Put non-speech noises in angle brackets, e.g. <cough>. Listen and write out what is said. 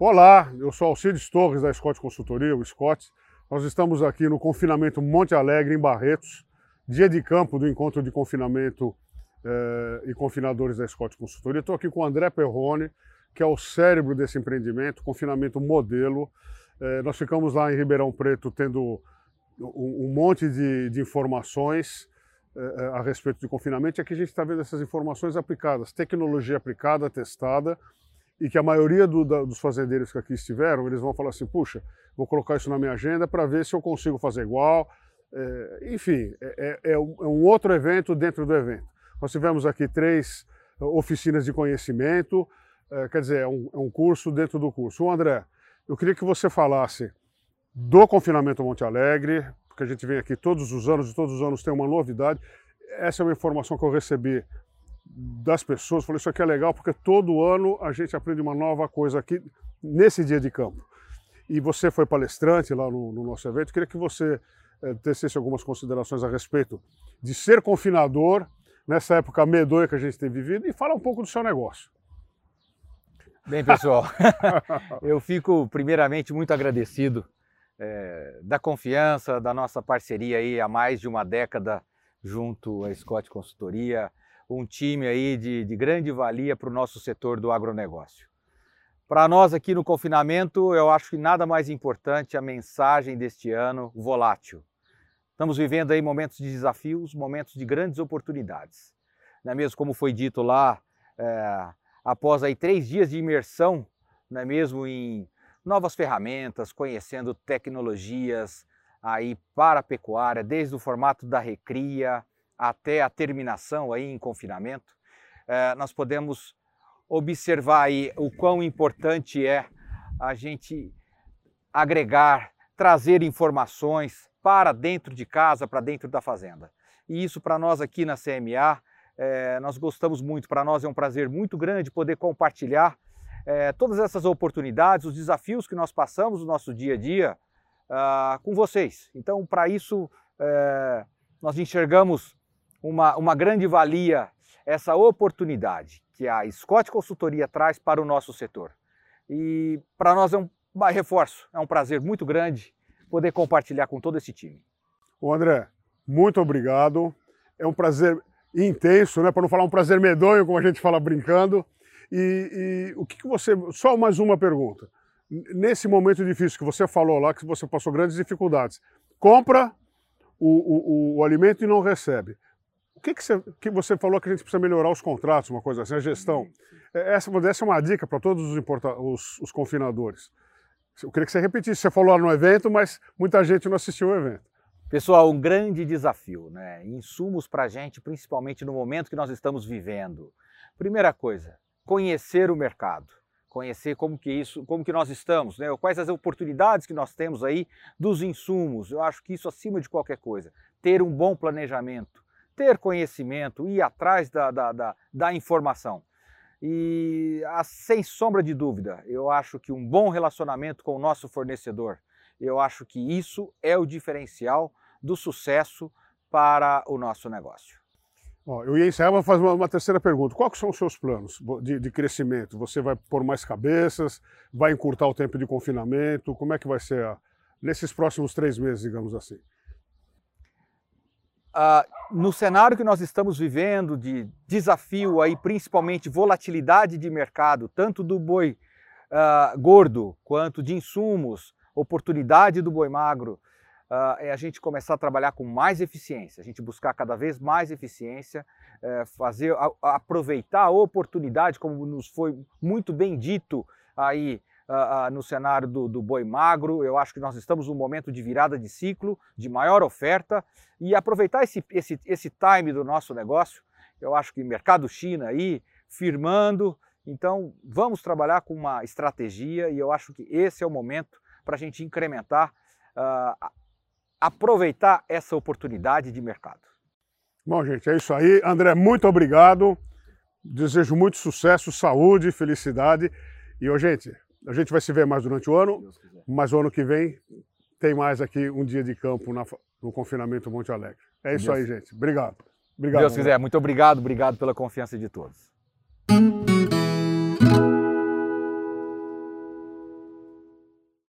Olá, eu sou Alcides Torres da Scott Consultoria, o Scott. Nós estamos aqui no confinamento Monte Alegre, em Barretos, dia de campo do encontro de confinamento eh, e confinadores da Scott Consultoria. Estou aqui com o André Perrone, que é o cérebro desse empreendimento, confinamento modelo. Eh, nós ficamos lá em Ribeirão Preto tendo um, um monte de, de informações eh, a respeito de confinamento e aqui a gente está vendo essas informações aplicadas, tecnologia aplicada, testada, e que a maioria do, da, dos fazendeiros que aqui estiveram, eles vão falar assim, puxa, vou colocar isso na minha agenda para ver se eu consigo fazer igual. É, enfim, é, é, é, um outro evento dentro do evento. Nós tivemos aqui três oficinas de conhecimento, é, quer dizer, é um, é um, curso dentro do curso. O André, eu queria que você falasse do confinamento Monte Alegre, porque a gente vem aqui todos os anos, e todos os anos tem uma novidade. Essa é uma informação que eu recebi das pessoas. Falei, isso aqui é legal porque todo ano a gente aprende uma nova coisa aqui nesse dia de campo. E você foi palestrante lá no, no nosso evento. Queria que você é, tecesse algumas considerações a respeito de ser confinador nessa época medonha que a gente tem vivido e fala um pouco do seu negócio. Bem, pessoal, <laughs> <laughs> eu fico primeiramente muito agradecido é, da confiança, da nossa parceria aí há mais de uma década junto à Scott Consultoria, um time aí de, de grande valia para o nosso setor do agronegócio. Para nós aqui no confinamento, eu acho que nada mais importante a mensagem deste ano volátil. Estamos vivendo aí momentos de desafios, momentos de grandes oportunidades. Não é mesmo como foi dito lá, é, após aí três dias de imersão, não é mesmo em novas ferramentas, conhecendo tecnologias aí para a pecuária, desde o formato da recria, até a terminação aí em confinamento, é, nós podemos observar aí o quão importante é a gente agregar, trazer informações para dentro de casa, para dentro da fazenda. E isso para nós aqui na CMA, é, nós gostamos muito, para nós é um prazer muito grande poder compartilhar é, todas essas oportunidades, os desafios que nós passamos no nosso dia a dia uh, com vocês. Então, para isso, é, nós enxergamos uma, uma grande valia essa oportunidade que a Scott Consultoria traz para o nosso setor. E para nós é um reforço, é um prazer muito grande poder compartilhar com todo esse time. O André, muito obrigado. É um prazer intenso, né? para não falar um prazer medonho, como a gente fala brincando. E, e o que, que você. Só mais uma pergunta. Nesse momento difícil que você falou lá, que você passou grandes dificuldades, compra o, o, o alimento e não recebe. O que, que, você, que você falou que a gente precisa melhorar os contratos, uma coisa assim, a gestão? É, essa, essa é uma dica para todos os, importa, os, os, confinadores. Eu queria que você repetisse, você falou lá no evento, mas muita gente não assistiu o evento. Pessoal, um grande desafio, né? Insumos para a gente, principalmente no momento que nós estamos vivendo. Primeira coisa, conhecer o mercado, conhecer como que isso, como que nós estamos, né? Quais as oportunidades que nós temos aí dos insumos. Eu acho que isso acima de qualquer coisa, ter um bom planejamento, ter conhecimento, ir atrás da, da, da, da informação. E ah, sem sombra de dúvida, eu acho que um bom relacionamento com o nosso fornecedor, eu acho que isso é o diferencial do sucesso para o nosso negócio. Bom, eu ia encerrar, vou fazer uma, uma, terceira pergunta. Quais são os seus planos de, de, crescimento? Você vai pôr mais cabeças? Vai encurtar o tempo de confinamento? Como é que vai ser a, nesses próximos três meses, digamos assim? Uh, no cenário que nós estamos vivendo de desafio aí, principalmente volatilidade de mercado, tanto do boi uh, gordo quanto de insumos, oportunidade do boi magro, uh, é a gente começar a trabalhar com mais eficiência, a gente buscar cada vez mais eficiência, uh, fazer a, aproveitar a oportunidade, como nos foi muito bem dito aí uh, no cenário do, do, boi magro. Eu acho que nós estamos num momento de virada de ciclo, de maior oferta e aproveitar esse, esse, esse time do nosso negócio. Eu acho que mercado China aí firmando. Então vamos trabalhar com uma estratégia e eu acho que esse é o momento para a gente incrementar, uh, aproveitar essa oportunidade de mercado. Bom, gente, é isso aí. André, muito obrigado. Desejo muito sucesso, saúde, felicidade. E, ô, gente, a gente vai se ver mais durante o ano, mas o ano que vem tem mais aqui um dia de campo na, no confinamento Monte Alegre. É isso Deus. aí, gente. Obrigado. Obrigado. Deus quiser. Muito obrigado. Obrigado pela confiança de todos.